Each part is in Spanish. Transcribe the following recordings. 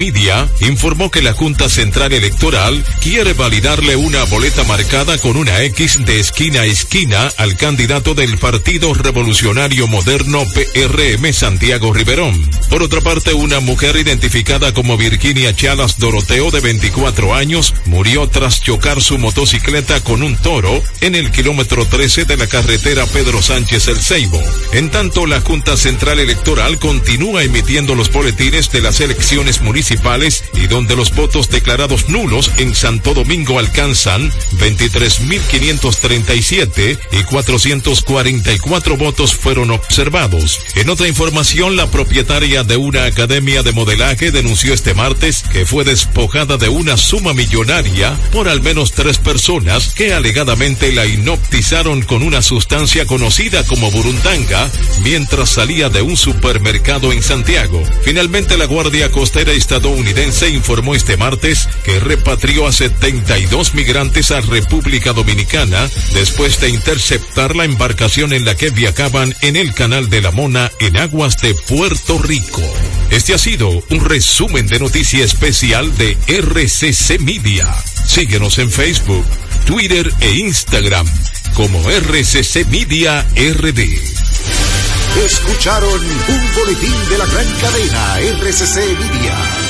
Media informó que la Junta Central Electoral quiere validarle una boleta marcada con una X de esquina a esquina al candidato del Partido Revolucionario Moderno PRM Santiago Riverón. Por otra parte, una mujer identificada como Virginia Chalas Doroteo de 24 años murió tras chocar su motocicleta con un toro en el kilómetro 13 de la carretera Pedro Sánchez El Ceibo. En tanto, la Junta Central Electoral continúa emitiendo los boletines de las elecciones municipales y donde los votos declarados nulos en Santo Domingo alcanzan 23.537 y 444 votos fueron observados. En otra información, la propietaria de una academia de modelaje denunció este martes que fue despojada de una suma millonaria por al menos tres personas que alegadamente la inoptizaron con una sustancia conocida como burundanga mientras salía de un supermercado en Santiago. Finalmente, la Guardia Costera estadounidense informó este martes que repatrió a 72 migrantes a República Dominicana después de interceptar la embarcación en la que viajaban en el Canal de la Mona en aguas de Puerto Rico. Este ha sido un resumen de noticia especial de RCC Media. Síguenos en Facebook, Twitter e Instagram como RCC Media RD. Escucharon un boletín de la gran cadena RCC Media.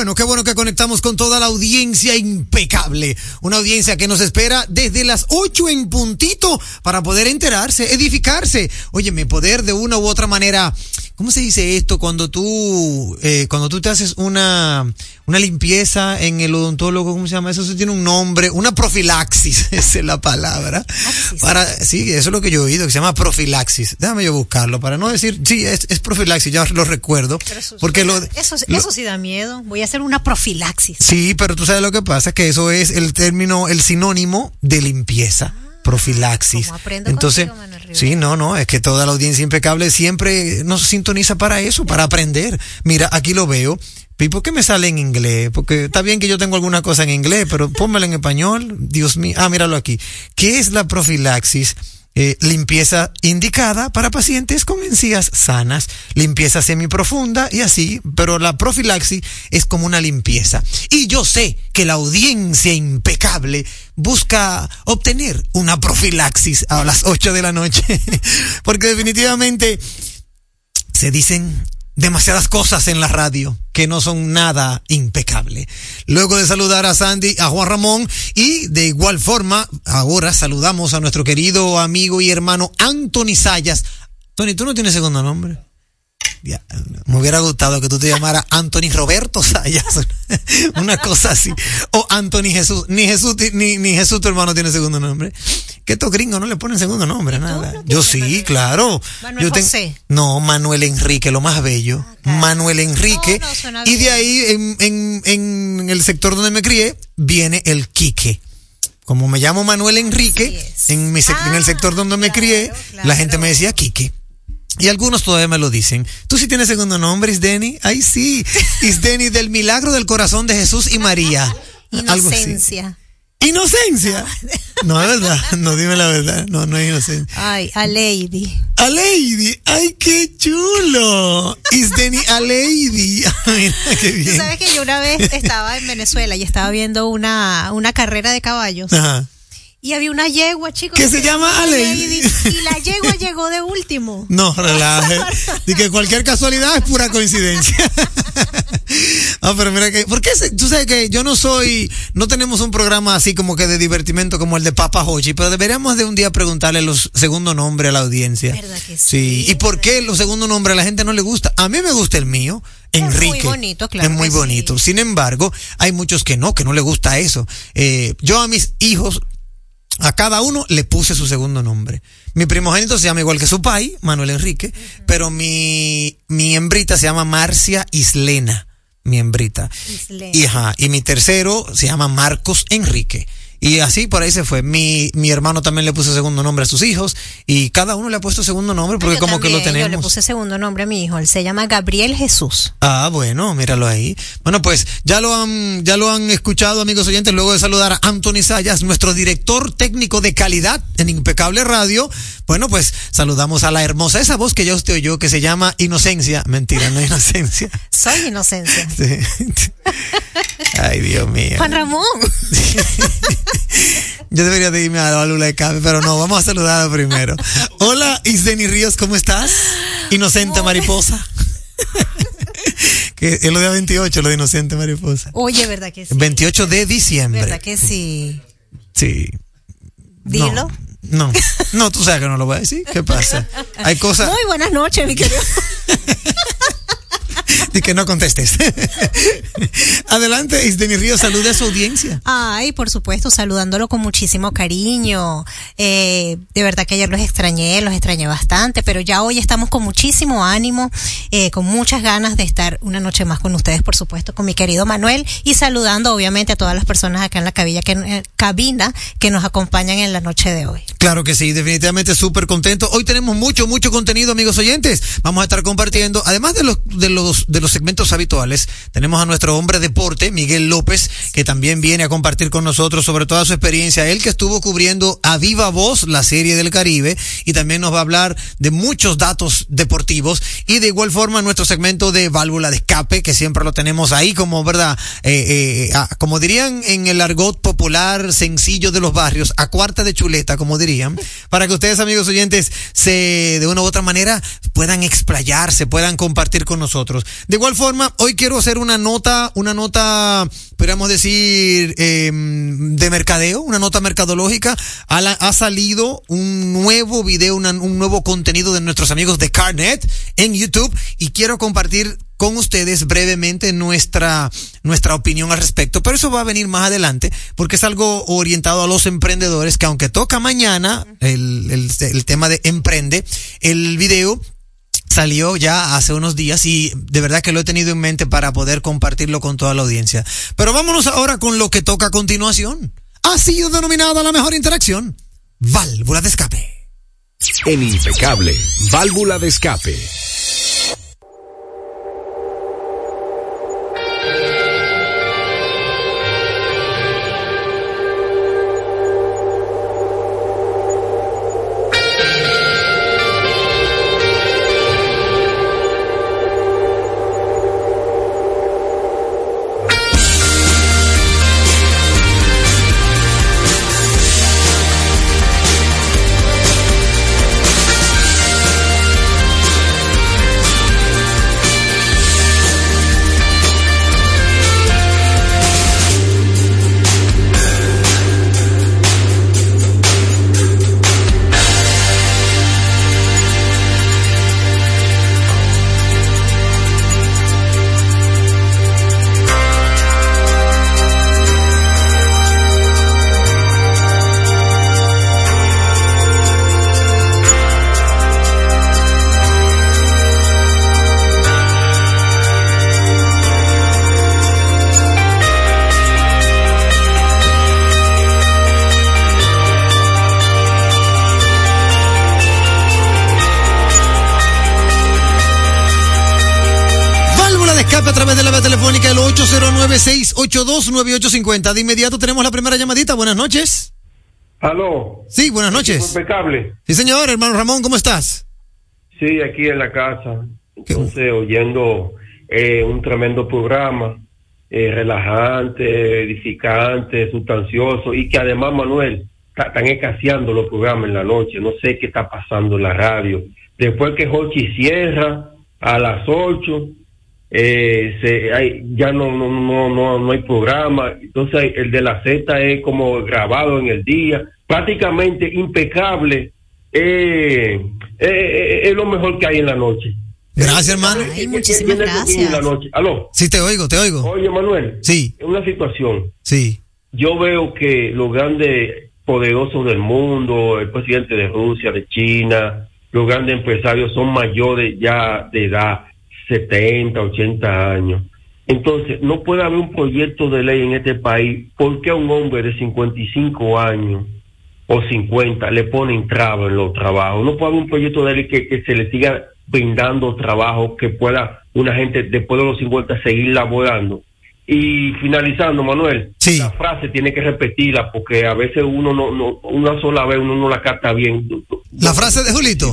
Bueno, qué bueno que conectamos con toda la audiencia impecable. Una audiencia que nos espera desde las 8 en puntito para poder enterarse, edificarse. Óyeme, poder de una u otra manera, ¿cómo se dice esto? Cuando tú, eh, cuando tú te haces una, una limpieza en el odontólogo, ¿cómo se llama? Eso, Eso tiene un nombre, una profilaxis, esa es la palabra. Para, sí, eso es lo que yo he oído, que se llama profilaxis. Déjame yo buscarlo para no decir, sí, es, es profilaxis, ya lo recuerdo. Pero eso, Porque lo, eso, lo- eso sí da miedo. Voy a hacer una profilaxis. Sí, pero tú sabes lo que pasa, que eso es el término, el sinónimo de limpieza. Profilaxis. Entonces, contigo, sí, no, no, es que toda la audiencia impecable siempre nos sintoniza para eso, para aprender. Mira, aquí lo veo. ¿Y por qué me sale en inglés? Porque está bien que yo tengo alguna cosa en inglés, pero pónmelo en español. Dios mío. Ah, míralo aquí. ¿Qué es la profilaxis? Eh, limpieza indicada para pacientes con encías sanas, limpieza semiprofunda y así, pero la profilaxis es como una limpieza. Y yo sé que la audiencia impecable busca obtener una profilaxis a las 8 de la noche, porque definitivamente se dicen demasiadas cosas en la radio que no son nada impecable. Luego de saludar a Sandy, a Juan Ramón y de igual forma, ahora saludamos a nuestro querido amigo y hermano Anthony Sayas. Tony, ¿tú no tienes segundo nombre? Ya, me hubiera gustado que tú te llamaras Anthony Roberto Sayas, una cosa así, o Anthony Jesús, ni Jesús, ni, ni Jesús tu hermano tiene segundo nombre. Que estos gringos no le ponen segundo nombre nada. Yo sí, claro. Manuel Yo ten- José. No, Manuel Enrique, lo más bello. Manuel Enrique. No, no, suena y de ahí, en, en, en el sector donde me crié, viene el Quique. Como me llamo Manuel Enrique, en, mi sec- en el sector donde me crié, claro, la gente me decía Quique. Y algunos todavía me lo dicen. ¿Tú sí tienes segundo nombre, Isdeni? Ay, sí. Isdeni del milagro del corazón de Jesús y María. Algo así. Inocencia. Inocencia. No, es verdad. No, dime la verdad. No, no es inocencia. Ay, a Lady. A Lady. Ay, qué chulo. Isdeni a Lady. Mira, qué Tú bien. sabes que yo una vez estaba en Venezuela y estaba viendo una, una carrera de caballos Ajá. Y había una yegua, chicos. ¿Qué se llama Lady? Y la yegua llegó de último. No, relaje. Y que cualquier casualidad es pura coincidencia. Ah, pero mira que, ¿por qué? se- tú sabes que yo no soy, no tenemos un programa así como que de divertimento como el de Papa Hochi, pero deberíamos de un día preguntarle los segundos nombres a la audiencia. ¿Verdad que sí? ¿Y por qué los segundos nombres a la gente no le gusta? A mí me gusta el mío, Es muy Enrique. bonito, claro Es muy que sí. bonito. Sin embargo, hay muchos que no, que no le gusta eso. Eh, yo a mis hijos, a cada uno le puse su segundo nombre. Mi primogénito se llama igual que su pai, Manuel Enrique, pero mi, mi hembrita se llama Marcia Islena, mi hembrita. Islena. Y, ajá, y mi tercero se llama Marcos Enrique. Y así por ahí se fue. Mi, mi hermano también le puso segundo nombre a sus hijos y cada uno le ha puesto segundo nombre porque Yo como que lo también, Yo le tenemos. puse segundo nombre a mi hijo. Él se llama Gabriel Jesús. Ah, bueno, míralo ahí. Bueno, pues ya lo han, ya lo han escuchado, amigos oyentes, luego de saludar a Anthony Sayas, nuestro director técnico de calidad en Impecable Radio. Bueno, pues saludamos a la hermosa, esa voz que ya usted oyó, que se llama Inocencia. Mentira, no Inocencia. Soy inocencia. Sí. Ay, Dios mío. Juan Ramón. Yo debería de irme a la lula de café, pero no, vamos a saludarla primero. Hola, Isdeni Ríos, ¿cómo estás? Inocente mariposa. que es lo de 28, lo de Inocente mariposa. Oye, ¿verdad que sí? 28 de diciembre. ¿Verdad que sí? Sí. Dilo. No, no, no, tú sabes que no lo voy a decir. ¿Qué pasa? Hay cosas Muy buenas noches, mi querido. que no contestes. Adelante, Isdeni Ríos, salude a su audiencia. Ay, por supuesto, saludándolo con muchísimo cariño. Eh, de verdad que ayer los extrañé, los extrañé bastante, pero ya hoy estamos con muchísimo ánimo, eh, con muchas ganas de estar una noche más con ustedes, por supuesto, con mi querido Manuel y saludando obviamente a todas las personas acá en la cabina que, eh, cabina que nos acompañan en la noche de hoy. Claro que sí, definitivamente súper contento. Hoy tenemos mucho, mucho contenido, amigos oyentes. Vamos a estar compartiendo, además de los, de los, de los segmentos habituales, tenemos a nuestro hombre deporte, Miguel López, que también viene a compartir con nosotros sobre toda su experiencia. Él que estuvo cubriendo a viva voz la serie del Caribe y también nos va a hablar de muchos datos deportivos y de igual forma nuestro segmento de válvula de escape, que siempre lo tenemos ahí como, ¿verdad? Eh, eh, como dirían en el argot popular sencillo de los barrios, a cuarta de chuleta, como dirían, para que ustedes, amigos oyentes, se, de una u otra manera, puedan explayarse, puedan compartir con nosotros. De igual forma, hoy quiero hacer una nota, una nota, podríamos decir, eh, de mercadeo, una nota mercadológica. Ha, salido un nuevo video, una- un nuevo contenido de nuestros amigos de Carnet en YouTube y quiero compartir con ustedes brevemente nuestra, nuestra opinión al respecto, pero eso va a venir más adelante porque es algo orientado a los emprendedores que aunque toca mañana el, el tema de emprende, el video salió ya hace unos días y de verdad que lo he tenido en mente para poder compartirlo con toda la audiencia. Pero vámonos ahora con lo que toca a continuación. Ha sido denominada la mejor interacción. Válvula de escape. En Impecable, válvula de escape. 809-682-9850. De inmediato tenemos la primera llamadita. Buenas noches. Aló. Sí, buenas noches. Impecable. Sí, señor, hermano Ramón, ¿cómo estás? Sí, aquí en la casa. Entonces, oyendo eh, un tremendo programa, eh, relajante, edificante, sustancioso, y que además, Manuel, están escaseando los programas en la noche, no sé qué está pasando en la radio. Después que Hochi cierra a las 8, eh, se, hay, ya no, no, no, no, no hay programa, entonces el de la Z es como grabado en el día, prácticamente impecable, eh, eh, eh, es lo mejor que hay en la noche. Gracias, hermano. Ay, ¿Qué- qué muchísimas la gracias. noche? Aló, Sí, te oigo, te oigo. oye Manuel, Sí, en una situación, sí. yo veo que los grandes poderosos del mundo, el presidente de Rusia, de China, los grandes empresarios son mayores ya de edad, 70, 80 años. Entonces, no puede haber un proyecto de ley en este país porque a un hombre de 55 años o 50 le ponen traba en los trabajos. No puede haber un proyecto de ley que, que se le siga brindando trabajo, que pueda una gente después de los 50 seguir laborando. Y finalizando, Manuel, Sí. la frase tiene que repetirla porque a veces uno no, no una sola vez uno no la capta bien. La frase de Julito.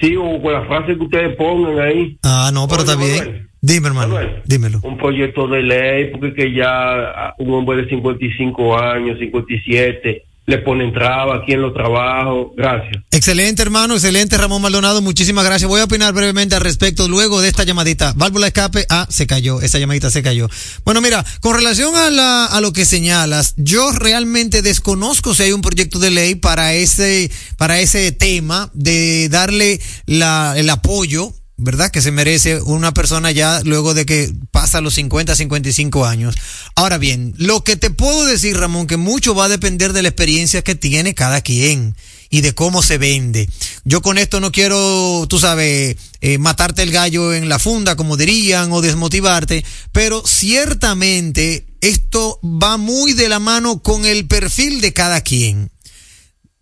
Sí, o con la frase que ustedes pongan ahí. Ah, no, pero está bien. Dime, hermano. Manuel, Dímelo. Un proyecto de ley, porque que ya a un hombre de 55 años, 57, le ponen traba aquí en los trabajos. Gracias. Excelente, hermano, excelente, Ramón Maldonado. Muchísimas gracias. Voy a opinar brevemente al respecto luego de esta llamadita. Válvula escape, ah, se cayó, esa llamadita se cayó. Bueno, mira, con relación a, la, a lo que señalas, yo realmente desconozco si hay un proyecto de ley para ese, para ese tema de darle la, el apoyo ¿verdad? Que se merece una persona ya luego de que pasa los 50, 55 años. Ahora bien, lo que te puedo decir, Ramón, que mucho va a depender de la experiencia que tiene cada quien y de cómo se vende. Yo con esto no quiero, tú sabes, eh, matarte el gallo en la funda, como dirían, o desmotivarte, pero ciertamente esto va muy de la mano con el perfil de cada quien.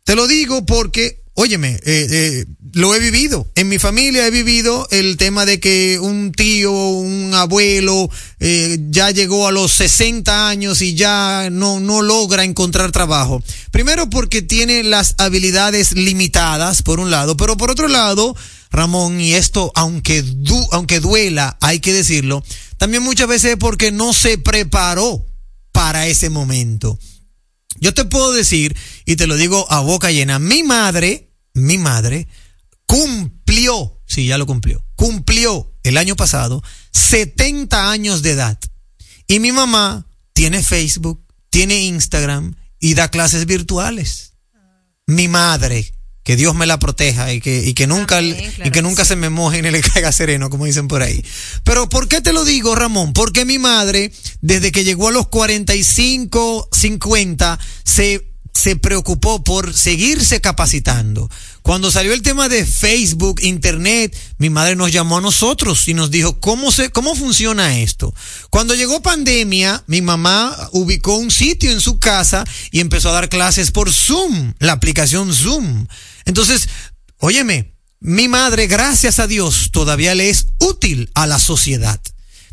Te lo digo porque, óyeme, eh, eh, lo he vivido. En mi familia he vivido el tema de que un tío, un abuelo, eh, ya llegó a los 60 años y ya no, no logra encontrar trabajo. Primero porque tiene las habilidades limitadas, por un lado, pero por otro lado, Ramón, y esto, aunque, du aunque duela, hay que decirlo, también muchas veces porque no se preparó para ese momento. Yo te puedo decir, y te lo digo a boca llena, mi madre, mi madre, cumplió, sí, ya lo cumplió, cumplió el año pasado 70 años de edad. Y mi mamá tiene Facebook, tiene Instagram y da clases virtuales. Mi madre, que Dios me la proteja y que, y que nunca, y claro que que nunca sí. se me moje ni le caiga sereno, como dicen por ahí. Pero ¿por qué te lo digo, Ramón? Porque mi madre, desde que llegó a los 45, 50, se, se preocupó por seguirse capacitando. Cuando salió el tema de Facebook, Internet, mi madre nos llamó a nosotros y nos dijo, ¿cómo se, cómo funciona esto? Cuando llegó pandemia, mi mamá ubicó un sitio en su casa y empezó a dar clases por Zoom, la aplicación Zoom. Entonces, óyeme, mi madre, gracias a Dios, todavía le es útil a la sociedad.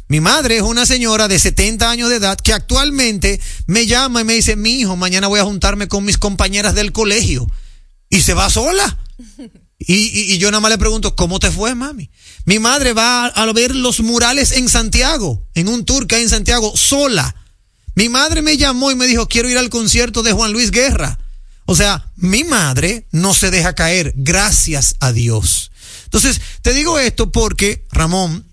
Mi madre es una señora de 70 años de edad que actualmente me llama y me dice, mi hijo, mañana voy a juntarme con mis compañeras del colegio. Y se va sola. Y, y- yo nada más le pregunto, ¿cómo te fue, mami? Mi madre va a, a ver los murales en Santiago, en un tour que hay en Santiago, sola. Mi madre me llamó y me dijo, quiero ir al concierto de Juan Luis Guerra. O sea, mi madre no se deja caer, gracias a Dios. Entonces, te digo esto porque, Ramón,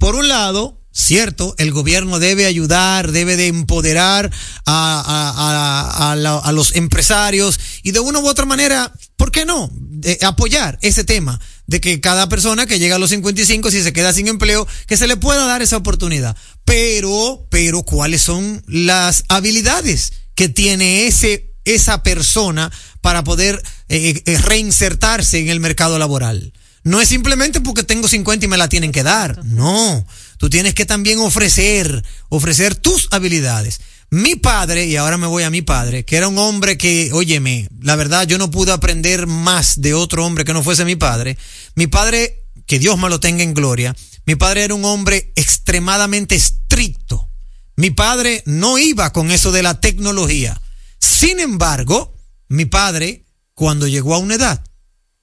por un lado, cierto, el gobierno debe ayudar, debe de empoderar a, a- a- a los empresarios y de una u otra manera, ¿por qué no? Apoyar ese tema de que cada persona que llega a los 55, si se queda sin empleo, que se le pueda dar esa oportunidad. Pero, pero, ¿cuáles son las habilidades que tiene ese, esa persona para poder eh, eh, reinsertarse en el mercado laboral? No es simplemente porque tengo 50 y me la tienen que dar. No. Tú tienes que también ofrecer, ofrecer tus habilidades. Mi padre, y ahora me voy a mi padre, que era un hombre que, óyeme, la verdad yo no pude aprender más de otro hombre que no fuese mi padre. Mi padre, que Dios me lo tenga en gloria, mi padre era un hombre extremadamente estricto. Mi padre no iba con eso de la tecnología. Sin embargo, mi padre, cuando llegó a una edad,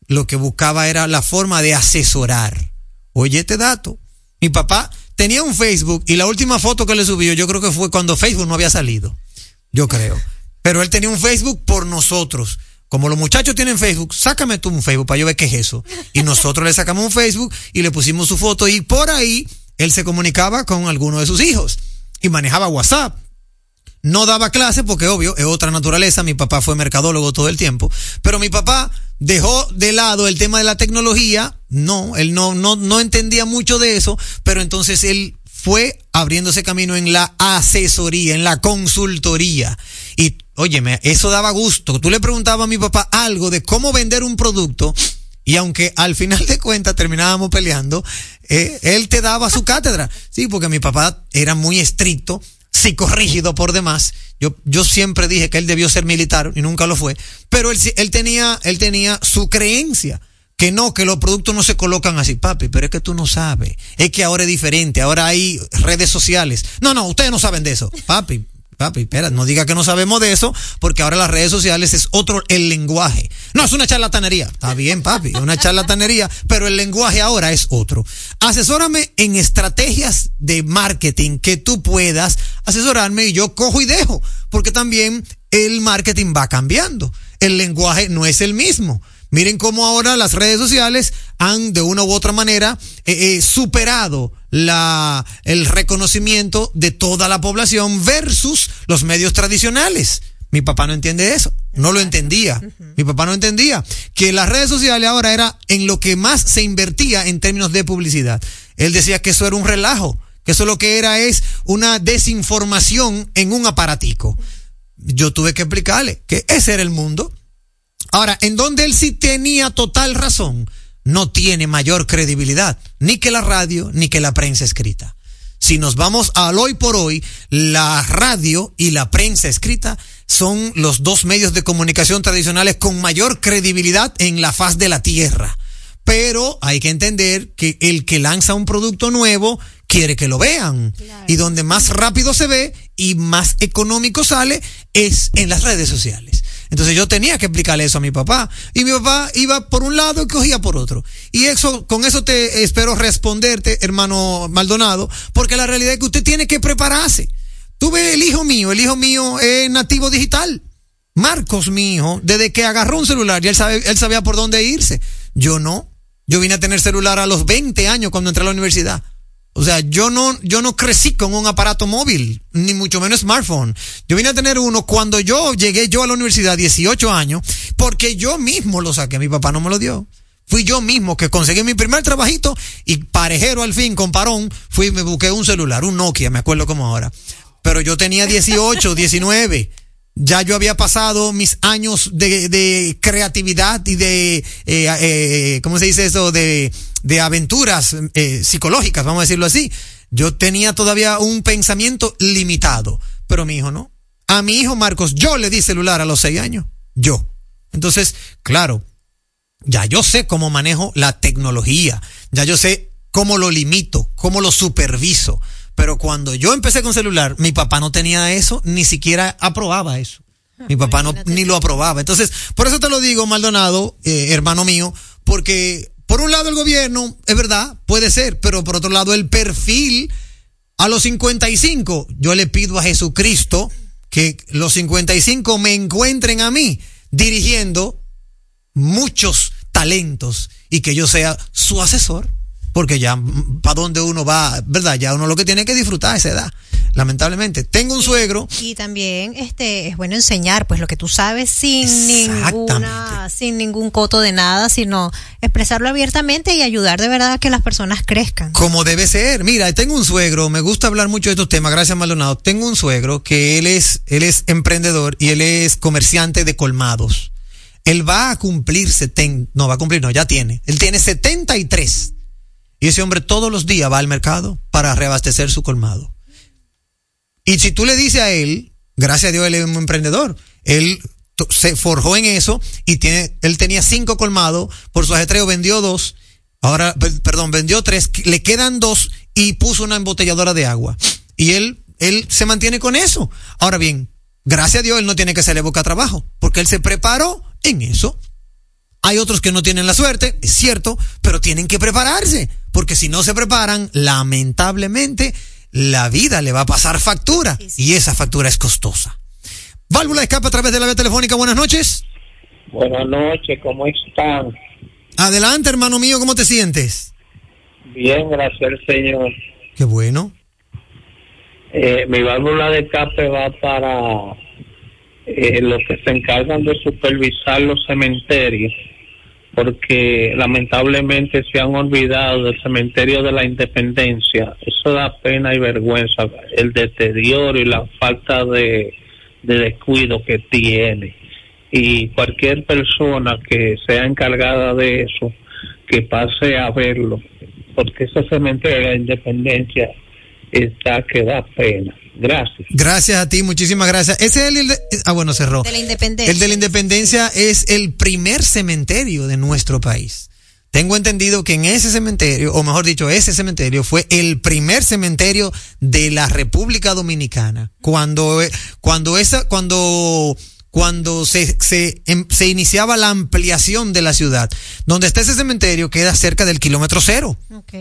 lo que buscaba era la forma de asesorar. Oye este dato. Mi papá tenía un Facebook y la última foto que le subió yo creo que fue cuando Facebook no había salido. Yo creo. Pero él tenía un Facebook por nosotros. Como los muchachos tienen Facebook, sácame tú un Facebook para yo ver qué es eso. Y nosotros le sacamos un Facebook y le pusimos su foto y por ahí él se comunicaba con alguno de sus hijos y manejaba WhatsApp. No daba clase porque obvio es otra naturaleza, mi papá fue mercadólogo todo el tiempo, pero mi papá dejó de lado el tema de la tecnología, no, él no, no, no entendía mucho de eso, pero entonces él fue abriéndose camino en la asesoría, en la consultoría. Y óyeme, eso daba gusto. Tú le preguntabas a mi papá algo de cómo vender un producto y aunque al final de cuentas terminábamos peleando, eh, él te daba su cátedra. Sí, porque mi papá era muy estricto, psicorrígido por demás. Yo, yo siempre dije que él debió ser militar y nunca lo fue. Pero él, él tenía, él tenía su creencia que no, que los productos no se colocan así, papi, pero es que tú no sabes. Es que ahora es diferente, ahora hay redes sociales. No, no, ustedes no saben de eso, papi. Papi, espera, no diga que no sabemos de eso, porque ahora las redes sociales es otro el lenguaje. No, es una charlatanería. Está bien, papi, es una charlatanería, pero el lenguaje ahora es otro. Asesórame en estrategias de marketing que tú puedas asesorarme y yo cojo y dejo, porque también el marketing va cambiando. El lenguaje no es el mismo. Miren cómo ahora las redes sociales han de una u otra manera eh, eh, superado la, el reconocimiento de toda la población versus los medios tradicionales. Mi papá no entiende eso, no lo entendía. Mi papá no entendía que las redes sociales ahora era en lo que más se invertía en términos de publicidad. Él decía que eso era un relajo, que eso lo que era es una desinformación en un aparatico. Yo tuve que explicarle que ese era el mundo Ahora, en donde él sí tenía total razón, no tiene mayor credibilidad, ni que la radio, ni que la prensa escrita. Si nos vamos al hoy por hoy, la radio y la prensa escrita son los dos medios de comunicación tradicionales con mayor credibilidad en la faz de la tierra. Pero hay que entender que el que lanza un producto nuevo quiere que lo vean. Y donde más rápido se ve y más económico sale es en las redes sociales. Entonces yo tenía que explicarle eso a mi papá. Y mi papá iba por un lado y cogía por otro. Y eso, con eso te espero responderte, hermano Maldonado, porque la realidad es que usted tiene que prepararse. Tú ves el hijo mío, el hijo mío es nativo digital. Marcos, mi hijo, desde que agarró un celular, ya él, sabe, él sabía por dónde irse. Yo no. Yo vine a tener celular a los 20 años cuando entré a la universidad. O sea, yo no, yo no crecí con un aparato móvil, ni mucho menos smartphone. Yo vine a tener uno cuando yo llegué yo a la universidad, 18 años, porque yo mismo lo saqué, mi papá no me lo dio. Fui yo mismo que conseguí mi primer trabajito y parejero al fin, con parón, fui y me busqué un celular, un Nokia, me acuerdo como ahora. Pero yo tenía 18, 19 ya yo había pasado mis años de, de creatividad y de, eh, eh, ¿cómo se dice eso? De, de aventuras eh, psicológicas, vamos a decirlo así. Yo tenía todavía un pensamiento limitado, pero mi hijo no. A mi hijo Marcos, yo le di celular a los seis años. Yo. Entonces, claro, ya yo sé cómo manejo la tecnología, ya yo sé cómo lo limito, cómo lo superviso. Pero cuando yo empecé con celular, mi papá no tenía eso, ni siquiera aprobaba eso. Mi papá no, ni lo aprobaba. Entonces, por eso te lo digo, Maldonado, eh, hermano mío, porque por un lado el gobierno, es verdad, puede ser, pero por otro lado el perfil a los 55, yo le pido a Jesucristo que los 55 me encuentren a mí dirigiendo muchos talentos y que yo sea su asesor porque ya mm, para dónde uno va, ¿verdad? Ya uno lo que tiene que disfrutar esa edad. Lamentablemente, tengo un suegro. Y también este es bueno enseñar pues lo que tú sabes sin ninguna sin ningún coto de nada, sino expresarlo abiertamente y ayudar de verdad a que las personas crezcan. Como debe ser. Mira, tengo un suegro, me gusta hablar mucho de estos temas, gracias Maldonado. Tengo un suegro que él es él es emprendedor y él es comerciante de colmados. Él va a cumplir 70, no va a cumplir, no, ya tiene. Él tiene 73 y ese hombre todos los días va al mercado para reabastecer su colmado. Y si tú le dices a él, gracias a Dios él es un emprendedor, él se forjó en eso y tiene, él tenía cinco colmados, por su ajetreo vendió dos, ahora, perdón, vendió tres, le quedan dos y puso una embotelladora de agua. Y él, él se mantiene con eso. Ahora bien, gracias a Dios él no tiene que boca a trabajo, porque él se preparó en eso. Hay otros que no tienen la suerte, es cierto, pero tienen que prepararse, porque si no se preparan, lamentablemente, la vida le va a pasar factura y esa factura es costosa. Válvula de escape a través de la vía telefónica. Buenas noches. Buenas noches, ¿cómo están? Adelante, hermano mío, ¿cómo te sientes? Bien, gracias al Señor. Qué bueno. Eh, mi válvula de escape va para eh, los que se encargan de supervisar los cementerios, porque lamentablemente se han olvidado del cementerio de la Independencia. Eso da pena y vergüenza, el deterioro y la falta de, de descuido que tiene. Y cualquier persona que sea encargada de eso, que pase a verlo, porque ese cementerio de la Independencia está que da pena. Gracias. Gracias a ti, muchísimas gracias. Ese es el, el- ah bueno, cerró. De la independencia. El de la Independencia es el primer cementerio de nuestro país. Tengo entendido que en ese cementerio, o mejor dicho, ese cementerio fue el primer cementerio de la República Dominicana. Cuando, eh, cuando esa, cuando, cuando se, se, em- se iniciaba la ampliación de la ciudad. Donde está ese cementerio queda cerca del kilómetro cero.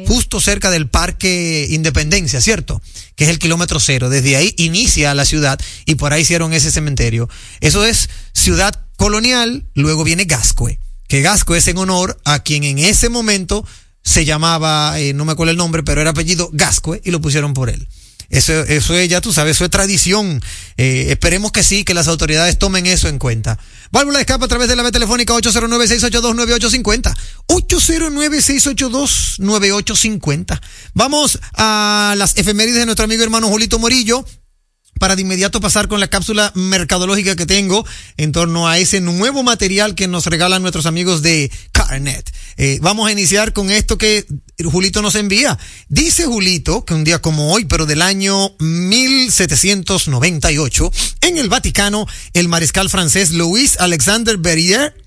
Justo cerca del Parque Independencia, ¿cierto? Que es el kilómetro cero. Desde ahí inicia la ciudad y por ahí hicieron ese cementerio. Eso es ciudad colonial, luego viene Gascue. Que Gascue es en honor a quien en ese momento se llamaba, eh, no me acuerdo el nombre, pero era apellido Gascue y lo pusieron por él. Eso, eso es, ya tú sabes, eso es tradición. Eh, esperemos que sí, que las autoridades tomen eso en cuenta. Válvula de escape a través de la vía telefónica 809-682-9850. 809-682-9850. Vamos a las efemérides de nuestro amigo hermano Julito Morillo para de inmediato pasar con la cápsula mercadológica que tengo en torno a ese nuevo material que nos regalan nuestros amigos de Carnet. Eh, vamos a iniciar con esto que Julito nos envía. Dice Julito que un día como hoy, pero del año 1798, en el Vaticano, el mariscal francés Louis Alexander Berrier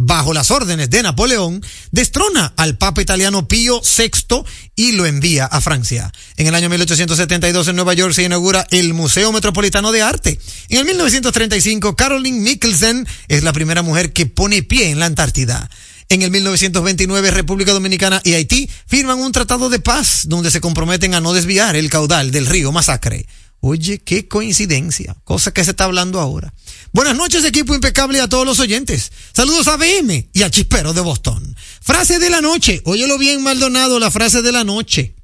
bajo las órdenes de Napoleón, destrona al Papa italiano Pío VI y lo envía a Francia. En el año 1872 en Nueva York se inaugura el Museo Metropolitano de Arte. En el 1935 Caroline Michelsen es la primera mujer que pone pie en la Antártida. En el 1929 República Dominicana y Haití firman un tratado de paz donde se comprometen a no desviar el caudal del río Masacre. Oye, qué coincidencia, cosa que se está hablando ahora. Buenas noches, equipo impecable a todos los oyentes. Saludos a BM y a Chispero de Boston. Frase de la noche. Óyelo bien, Maldonado, la frase de la noche.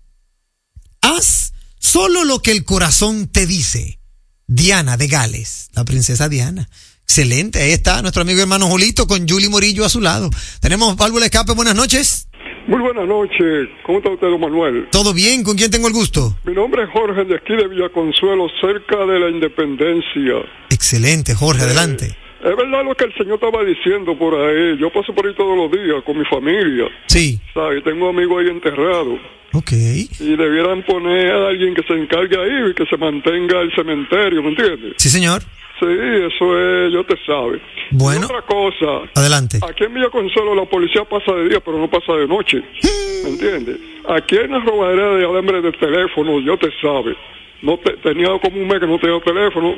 Haz solo lo que el corazón te dice. Diana de Gales, la princesa Diana. Excelente, ahí está nuestro amigo y hermano Julito con Julie Morillo a su lado. Tenemos válvula escape, buenas noches. Muy buenas noches. ¿Cómo está usted, don Manuel? ¿Todo bien? ¿Con quién tengo el gusto? Mi nombre es Jorge de aquí de Villaconsuelo, cerca de la Independencia. Excelente, Jorge, adelante. Es verdad lo que el señor estaba diciendo por ahí. Yo paso por ahí todos los días con mi familia. Sí, ¿Sabes? Tengo amigos ahí enterrados. ok. Y debieran poner a alguien que se encargue ahí y que se mantenga el cementerio, ¿me entiendes? Sí, señor. Sí, eso es, yo te sabe. Bueno. Y otra cosa, Adelante. Aquí en Villaconsuelo la policía pasa de día, pero no pasa de noche. ¿Me entiendes? Aquí en la robadera de alambre de teléfono, yo te sabe. No te- tenía como un mes que no tenía teléfono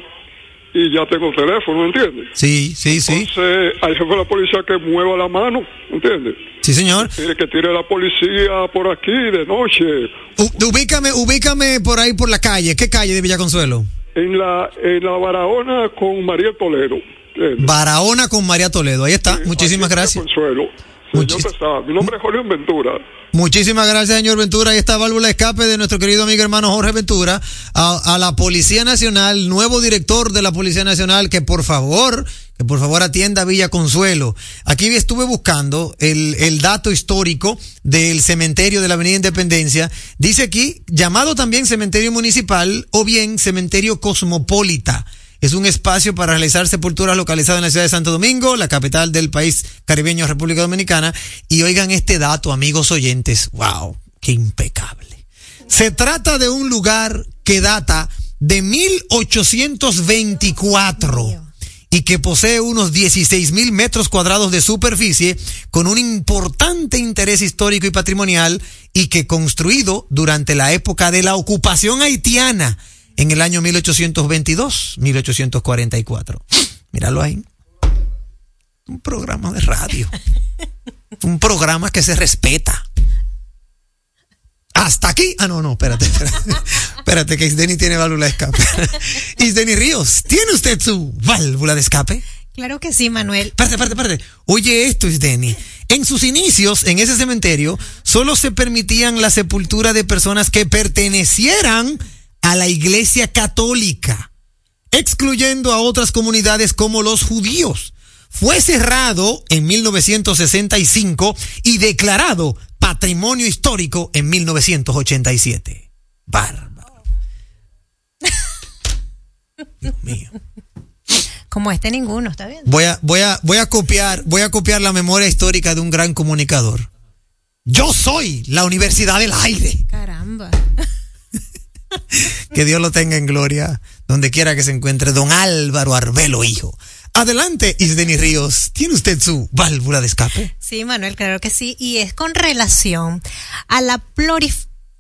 y ya tengo teléfono, ¿me entiendes? Sí, sí, sí. Entonces, al jefe de la policía que mueva la mano, ¿me entiendes? Sí, señor. Tiene que tire la policía por aquí de noche. U- ubícame, ubícame por ahí por la calle. ¿Qué calle de Villaconsuelo? En la, en la Barahona con María Toledo. ¿entiendes? Barahona con María Toledo. Ahí está. Muchísimas Aquí en gracias. Villaconsuelo. Sí, Muchis- sabe. Mi nombre es Jorge Ventura. Muchísimas gracias, señor Ventura. Ahí está válvula escape de nuestro querido amigo hermano Jorge Ventura a, a la Policía Nacional, nuevo director de la Policía Nacional, que por favor, que por favor atienda Villa Consuelo. Aquí estuve buscando el, el dato histórico del cementerio de la Avenida Independencia. Dice aquí, llamado también cementerio municipal o bien cementerio cosmopolita. Es un espacio para realizar sepulturas localizado en la ciudad de Santo Domingo, la capital del país caribeño República Dominicana. Y oigan este dato, amigos oyentes. ¡Wow! ¡Qué impecable! Se trata de un lugar que data de 1824 y que posee unos 16 mil metros cuadrados de superficie con un importante interés histórico y patrimonial y que construido durante la época de la ocupación haitiana en el año 1822-1844. Míralo ahí. Un programa de radio. Un programa que se respeta. hasta aquí. Ah, no, no, espérate, espérate. espérate, que Isdeni tiene válvula de escape. Isdeni Ríos, ¿tiene usted su válvula de escape? Claro que sí, Manuel. Espérate, espérate, espérate. Oye esto, Isdeni. En sus inicios, en ese cementerio, solo se permitían la sepultura de personas que pertenecieran a la iglesia católica, excluyendo a otras comunidades como los judíos. Fue cerrado en 1965 y declarado patrimonio histórico en 1987. Bárbaro. Dios mío. Como este ninguno, ¿está bien? Voy a, voy a, voy a copiar, voy a copiar la memoria histórica de un gran comunicador. Yo soy la Universidad del Aire. Caramba. Que Dios lo tenga en gloria, donde quiera que se encuentre, don Álvaro Arbelo, hijo. Adelante, Isdeni Ríos. ¿Tiene usted su válvula de escape? Sí, Manuel, claro que sí. Y es con relación a la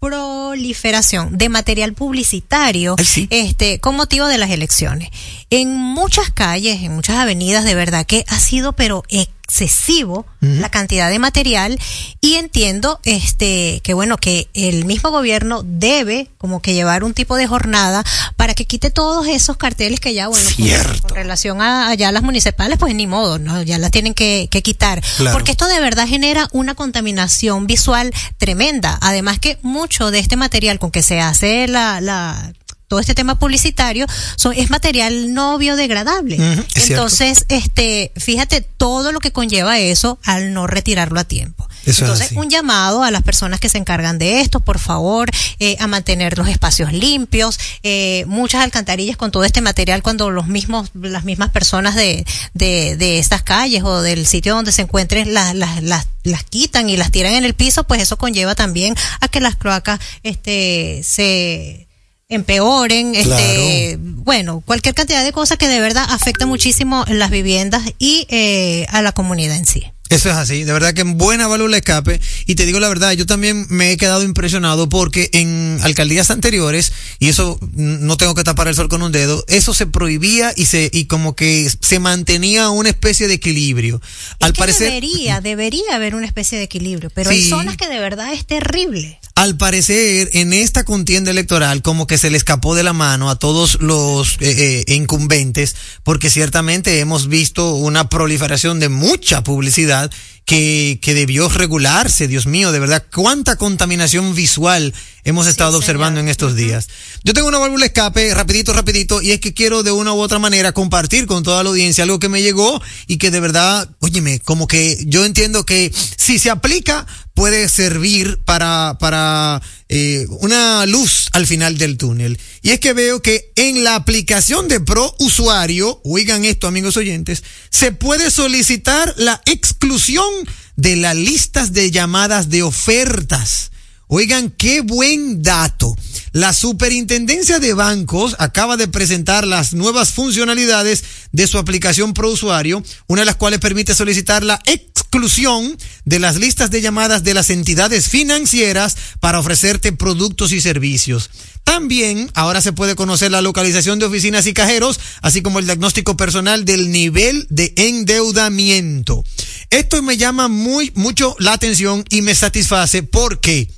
proliferación de material publicitario Ay, sí. este con motivo de las elecciones. En muchas calles, en muchas avenidas, de verdad que ha sido pero excesivo la cantidad de material y entiendo este que bueno que el mismo gobierno debe como que llevar un tipo de jornada para que quite todos esos carteles que ya bueno con- Cierto. con, relación a allá las municipales pues ni modo no ya las tienen que, que quitar Claro. porque esto de verdad genera una contaminación visual tremenda. Además que mucho de este material con que se hace la, la todo este tema publicitario son, es material no biodegradable. Ujú, es cierto. Entonces, este, fíjate todo lo que conlleva eso al no retirarlo a tiempo. Eso es Entonces, un llamado a las personas que se encargan de esto, por favor, eh, a mantener los espacios limpios, eh, muchas alcantarillas con todo este material cuando los mismos, las mismas personas de, de, de estas calles o del sitio donde se encuentren las, las, las, las quitan y las tiran en el piso, pues eso conlleva también a que las cloacas, este, se empeoren, este, bueno, cualquier cantidad de cosas que de verdad afecta muchísimo en las viviendas y eh, a la comunidad en sí. Eso es así, de verdad que en buena válvula escape. Y te digo la verdad, yo también me he quedado impresionado porque en alcaldías anteriores, y eso no tengo que tapar el sol con un dedo, eso se prohibía y se, y como que se mantenía una especie de equilibrio. Al que parecer, debería, debería haber una especie de equilibrio, pero Sí. hay zonas que de verdad es terrible. Al parecer, en esta contienda electoral, como que se le escapó de la mano a todos los eh, eh, incumbentes, porque ciertamente hemos visto una proliferación de mucha publicidad que, que debió regularse, Dios mío, de verdad, cuánta contaminación visual hemos estado observando en estos días. Yo tengo una válvula escape, rapidito, rapidito, y es que quiero de una u otra manera compartir con toda la audiencia algo que me llegó y que de verdad, óyeme, como que yo entiendo que si se aplica, puede servir para, para eh, una luz al final del túnel. Y es que veo que en la aplicación de Pro Usuario, oigan esto amigos oyentes, se puede solicitar la exclusión de las listas de llamadas de ofertas. Oigan, qué buen dato. La Superintendencia de Bancos acaba de presentar las nuevas funcionalidades de su aplicación Pro Usuario, una de las cuales permite solicitar la exclusión de las listas de llamadas de las entidades financieras para ofrecerte productos y servicios. También ahora se puede conocer la localización de oficinas y cajeros, así como el diagnóstico personal del nivel de endeudamiento. Esto me llama muy mucho la atención y me satisface porque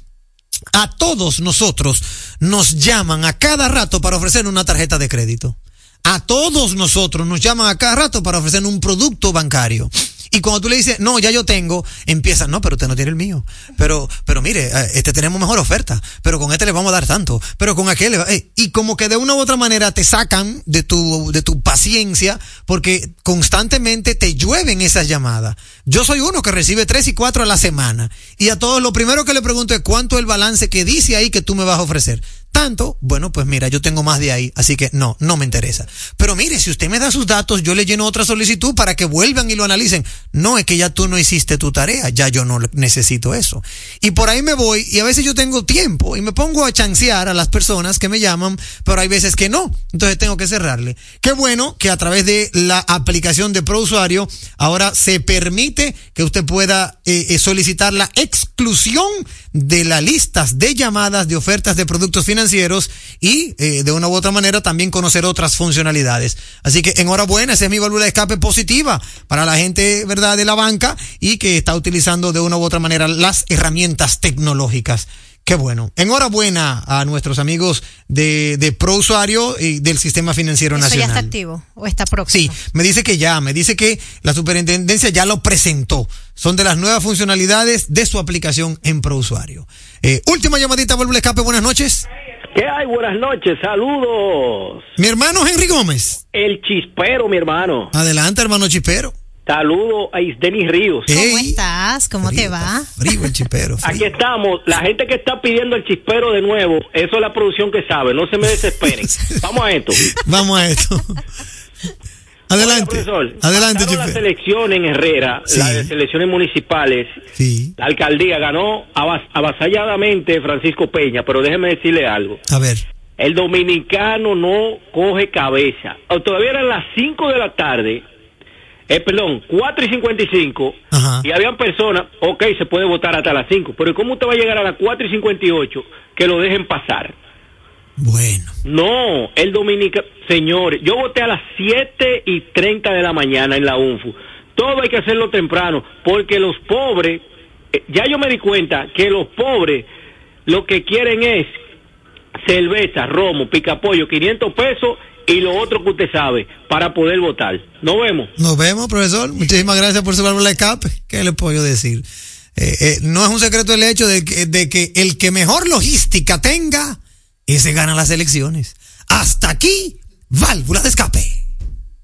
a todos nosotros nos llaman a cada rato para ofrecer una tarjeta de crédito. A todos nosotros nos llaman a cada rato para ofrecer un producto bancario. Y cuando tú le dices, no, ya yo tengo, empiezan, no, pero usted no tiene el mío. Pero, pero mire, eh, este tenemos mejor oferta. Pero con este le vamos a dar tanto. Pero con aquel le va, eh, y como que de una u otra manera te sacan de tu, de tu paciencia porque constantemente te llueven esas llamadas. Yo soy uno que recibe tres y cuatro a la semana. Y a todos lo primero que le pregunto es cuánto es el balance que dice ahí que tú me vas a ofrecer. Tanto, bueno, pues mira, yo tengo más de ahí, así que no, no me interesa. Pero mire, si usted me da sus datos, yo le lleno otra solicitud para que vuelvan y lo analicen. No, es que ya tú no hiciste tu tarea, ya yo no necesito eso. Y por ahí me voy y a veces yo tengo tiempo y me pongo a chancear a las personas que me llaman, pero hay veces que no. Entonces tengo que cerrarle. Qué bueno que a través de la aplicación de Pro Usuario ahora se permite que usted pueda eh, eh, solicitar la exclusión de las listas de llamadas de ofertas de productos financieros y eh, de una u otra manera también conocer otras funcionalidades. Así que enhorabuena, esa es mi válvula de escape positiva para la gente, ¿verdad?, de la banca y que está utilizando de una u otra manera las herramientas tecnológicas. Qué bueno. Enhorabuena a nuestros amigos de, de Pro Usuario y del Sistema Financiero ¿Eso ya Nacional. está activo o está próximo? Sí, me dice que ya, me dice que la superintendencia ya lo presentó. Son de las nuevas funcionalidades de su aplicación en Pro Usuario. Eh, última llamadita, vuelvo escape, buenas noches. ¿Qué hay? Buenas noches, saludos. Mi hermano Henry Gómez. El chispero, mi hermano. Adelante, hermano Chispero. Saludo a Isdenis Ríos. ¿Cómo estás? ¿Cómo te va? Frío el chispero. Aquí estamos. La gente que está pidiendo el chispero de nuevo, eso es la producción que sabe. No se me desesperen. Vamos a esto. Vamos a esto. Adelante. Profesor, Adelante, las elecciones en Herrera, Sí. las elecciones municipales. Sí. La alcaldía ganó avas- avasalladamente Francisco Peña, pero déjeme decirle algo. A ver. El dominicano no coge cabeza. Todavía eran las 5 de la tarde, eh, perdón, 4 y 55, y habían personas, ok, se puede votar hasta las 5, pero ¿cómo usted va a llegar a las 4 y 58 que lo dejen pasar? Bueno. No, el dominicano, señores, yo voté a las 7 y 30 de la mañana en la UNFU. Todo hay que hacerlo temprano, porque los pobres, eh, ya yo me di cuenta que los pobres lo que quieren es cerveza, romo, picapollo, 500 pesos y lo otro que usted sabe para poder votar. Nos vemos. Nos vemos, profesor. Muchísimas gracias por su válvula escape. ¿Qué le puedo decir? Eh, eh, no es un secreto el hecho de que, de que el que mejor logística tenga, ese gana las elecciones. Hasta aquí, válvula de escape.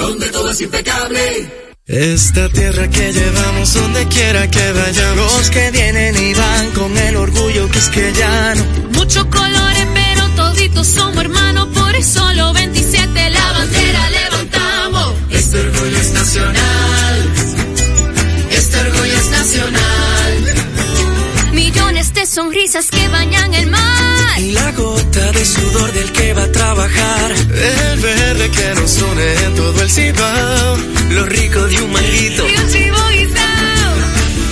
donde todo es impecable. Esta tierra que llevamos donde quiera que vayamos. Los que vienen y van con el orgullo que es que ya no. Muchos colores, pero toditos somos hermanos, por eso los 27 la bandera levantamos. Este orgullo es nacional, este orgullo es nacional. De sonrisas que bañan el mar. Y la gota de sudor del que va a trabajar. El verde que nos une en todo el cibao. Lo rico de un manguito. Y un chivo guisao.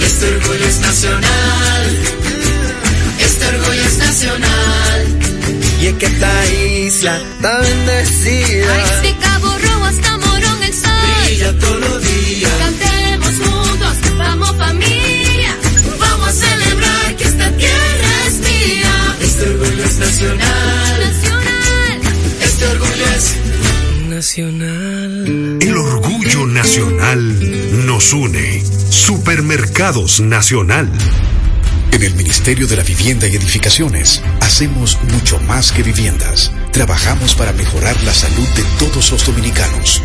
Este orgullo es nacional, este orgullo es nacional. Y es que esta isla está bendecida. Ay, de Cabo Rojo hasta Morón el sol. Brilla todos los días. Cantemos juntos, vamos familia. Nacional. El orgullo nacional nos une. Supermercados Nacional. En el Ministerio de la Vivienda y Edificaciones hacemos mucho más que viviendas. Trabajamos para mejorar la salud de todos los dominicanos.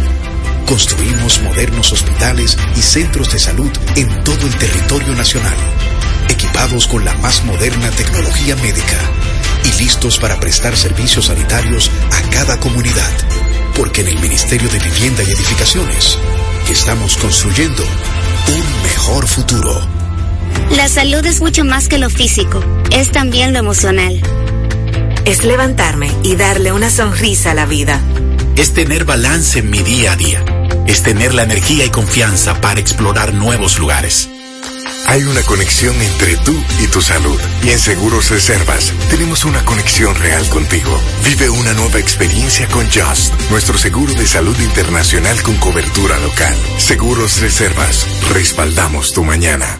Construimos modernos hospitales y centros de salud en todo el territorio nacional, equipados con la más moderna tecnología médica y listos para prestar servicios sanitarios a cada comunidad. Porque en el Ministerio de Vivienda y Edificaciones estamos construyendo un mejor futuro. La salud es mucho más que lo físico, es también lo emocional. Es levantarme y darle una sonrisa a la vida. Es tener balance en mi día a día. Es tener la energía y confianza para explorar nuevos lugares. Hay una conexión entre tú y tu salud. Y en Seguros Reservas tenemos una conexión real contigo. Vive una nueva experiencia con Just, nuestro seguro de salud internacional con cobertura local. Seguros Reservas, respaldamos tu mañana.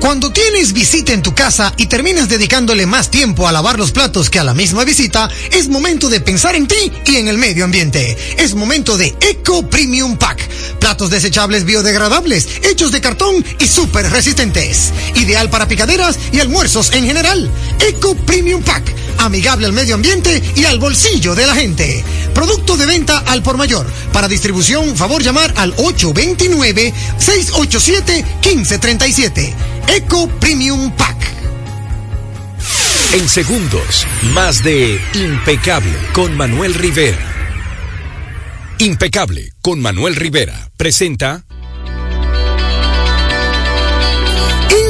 Cuando tienes visita en tu casa y terminas dedicándole más tiempo a lavar los platos que a la misma visita, es momento de pensar en ti y en el medio ambiente. Es momento de Eco Premium Pack. Platos desechables biodegradables, hechos de cartón y súper resistentes. Ideal para picaderas y almuerzos en general. Eco Premium Pack. Amigable al medio ambiente y al bolsillo de la gente. Producto de venta al por mayor. Para distribución, favor llamar al 829-687-1537. Eco Premium Pack. En segundos, más de Impecable con Manuel Rivera. Impecable con Manuel Rivera. Presenta.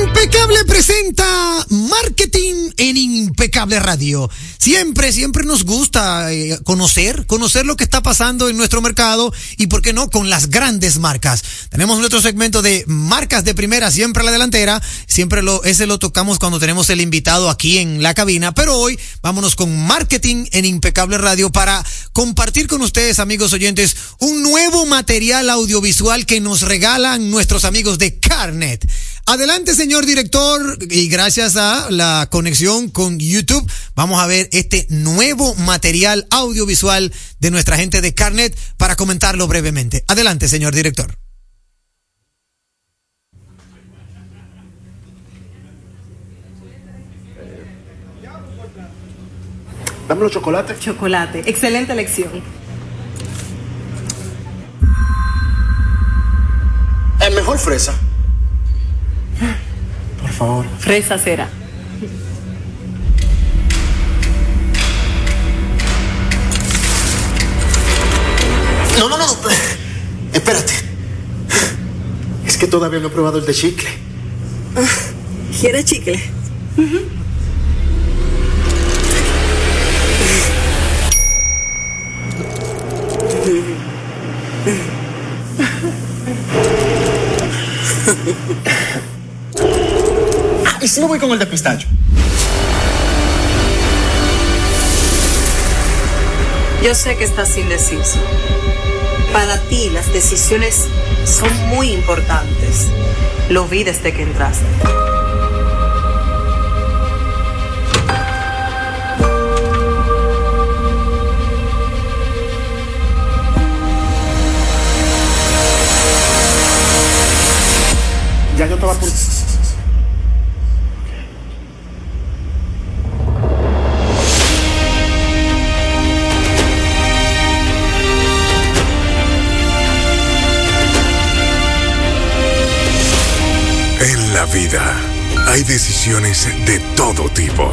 Impecable presenta Marketing en Impecable Radio. Siempre, siempre nos gusta eh, conocer, conocer lo que está pasando en nuestro mercado y, por qué no, con las grandes marcas. Tenemos nuestro segmento de marcas de primera, siempre a la delantera. Siempre lo, ese lo tocamos cuando tenemos el invitado aquí en la cabina. Pero hoy vámonos con Marketing en Impecable Radio para compartir con ustedes, amigos oyentes, un nuevo material audiovisual que nos regalan nuestros amigos de Carnet. Adelante, señor director, y gracias a la conexión con YouTube, vamos a ver este nuevo material audiovisual de nuestra gente de Carnet para comentarlo brevemente. Adelante, señor director. Dame los chocolates. Chocolate. Excelente elección. El mejor fresa. Por favor. Fresa será. No, no, no. Espérate. Es que todavía no he probado el de chicle. ¿Quiere chicle? Ah, me voy con el de pistacho. Yo sé que estás indeciso. Para ti las decisiones son muy importantes. Lo vi desde que entraste. Ya yo estaba por... vida hay decisiones de todo tipo.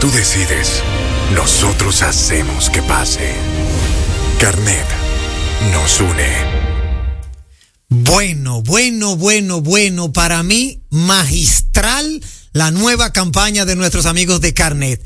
Tú decides, nosotros hacemos que pase. Carnet nos une. Bueno, bueno, bueno, bueno, para mí magistral la nueva campaña de nuestros amigos de Carnet.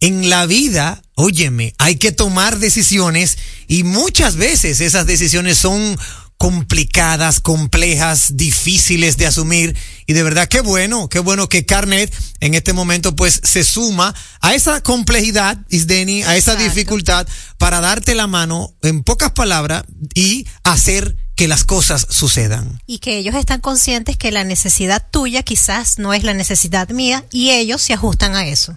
En la vida, óyeme, hay que tomar decisiones y muchas veces esas decisiones son complicadas, complejas, difíciles de asumir y de verdad qué bueno, qué bueno que Carnet en este momento pues se suma a esa complejidad, Isdeni, a esa dificultad para darte la mano en pocas palabras y hacer que las cosas sucedan. Y que ellos están conscientes que la necesidad tuya quizás no es la necesidad mía y ellos se ajustan a eso.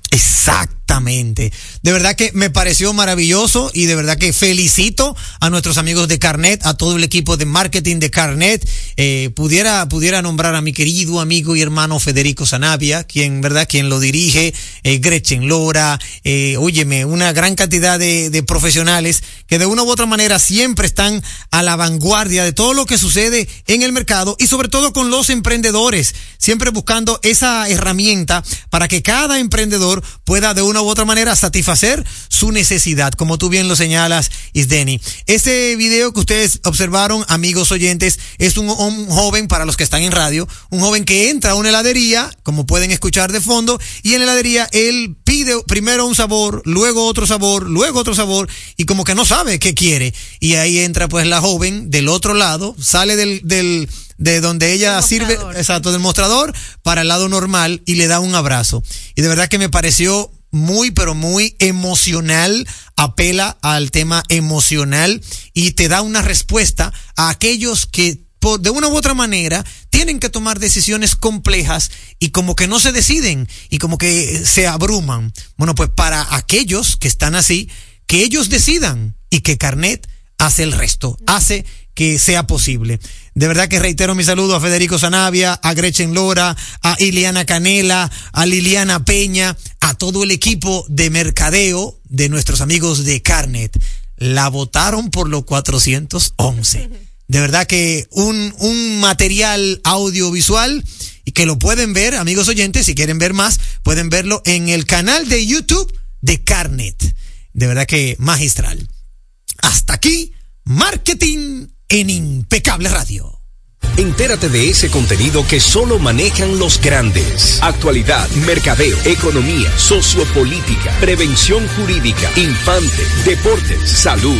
Exactamente. De verdad que me pareció maravilloso y de verdad que felicito a nuestros amigos de Carnet, a todo el equipo de marketing de Carnet. Eh, pudiera, pudiera nombrar a mi querido amigo y hermano Federico Sanavia, quien, verdad, quien lo dirige, eh, Gretchen Lora, eh, óyeme, una gran cantidad de, de profesionales que de una u otra manera siempre están a la vanguardia de todo lo que sucede en el mercado y sobre todo con los emprendedores, siempre buscando esa herramienta para que cada emprendedor pueda de una u otra manera satisfacer su necesidad, como tú bien lo señalas, Isdeni. Este video que ustedes observaron, amigos oyentes, es un, un joven, para los que están en radio, un joven que entra a una heladería, como pueden escuchar de fondo, y en la heladería él pide primero un sabor, luego otro sabor, luego otro sabor, y como que no sabe qué quiere. Y ahí entra pues la joven del otro lado, sale del, del, de donde ella sirve, exacto, del mostrador para el lado normal y le da un abrazo. Y de verdad que me pareció muy, pero muy emocional, apela al tema emocional y te da una respuesta a aquellos que de una u otra manera tienen que tomar decisiones complejas y como que no se deciden y como que se abruman. Bueno, pues para aquellos que están así, que ellos decidan y que Carnet hace el resto, hace que sea posible. De verdad que reitero mi saludo a Federico Zanavia, a Gretchen Lora, a Iliana Canela, a Liliana Peña, a todo el equipo de mercadeo de nuestros amigos de Carnet. La votaron por los 411. De verdad que un, un material audiovisual y que lo pueden ver, amigos oyentes, si quieren ver más, pueden verlo en el canal de YouTube de Carnet. De verdad que magistral. Hasta aquí, marketing en Impecable Radio. Entérate de ese contenido que solo manejan los grandes. Actualidad, mercadeo, economía, sociopolítica, prevención jurídica, infante, deportes, salud,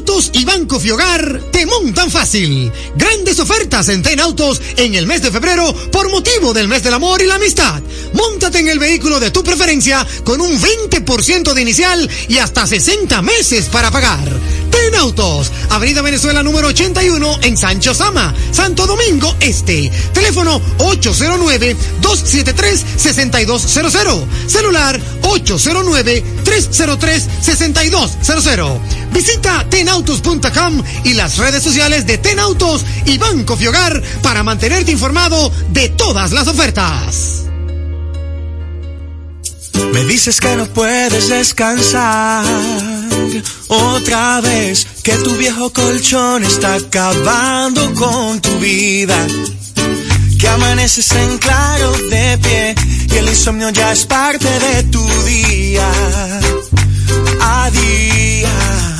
Autos y Banco Fiogar te montan fácil. Grandes ofertas en Ten Autos en el mes de febrero por motivo del mes del amor y la amistad. Móntate en el vehículo de tu preferencia con un 20% de inicial y hasta 60 meses para pagar. Ten Autos, Avenida Venezuela número 81 en Sancho Sama, Santo Domingo Este. Teléfono 809-273-6200. Celular 809-303-6200. Visita tenautos.com y las redes sociales de Tenautos y Banco Fiogar para mantenerte informado de todas las ofertas. Me dices que no puedes descansar otra vez, que tu viejo colchón está acabando con tu vida, que amaneces en claro de pie y el insomnio ya es parte de tu día a día.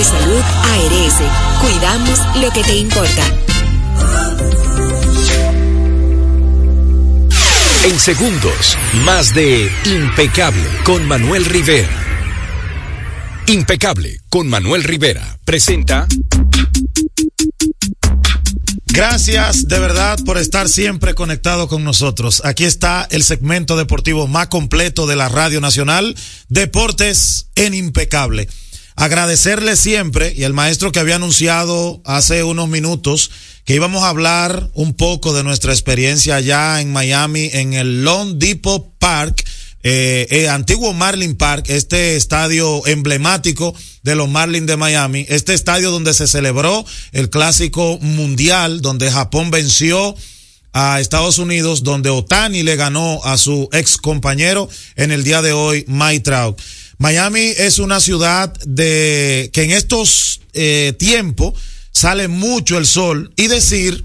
Salud ARS, cuidamos lo que te importa. En segundos, más de Impecable con Manuel Rivera. Impecable con Manuel Rivera. Presenta. Gracias de verdad por estar siempre conectado con nosotros. Aquí está el segmento deportivo más completo de la Radio Nacional, Deportes en Impecable. Agradecerle siempre y al maestro que había anunciado hace unos minutos que íbamos a hablar un poco de nuestra experiencia allá en Miami en el Lone Depot Park eh, eh, antiguo Marlin Park, este estadio emblemático de los Marlins de Miami, este estadio donde se celebró el clásico mundial, donde Japón venció a Estados Unidos, donde Otani le ganó a su ex compañero en el día de hoy, Mike Trout. Miami es una ciudad de que en estos eh, tiempos sale mucho el sol y decir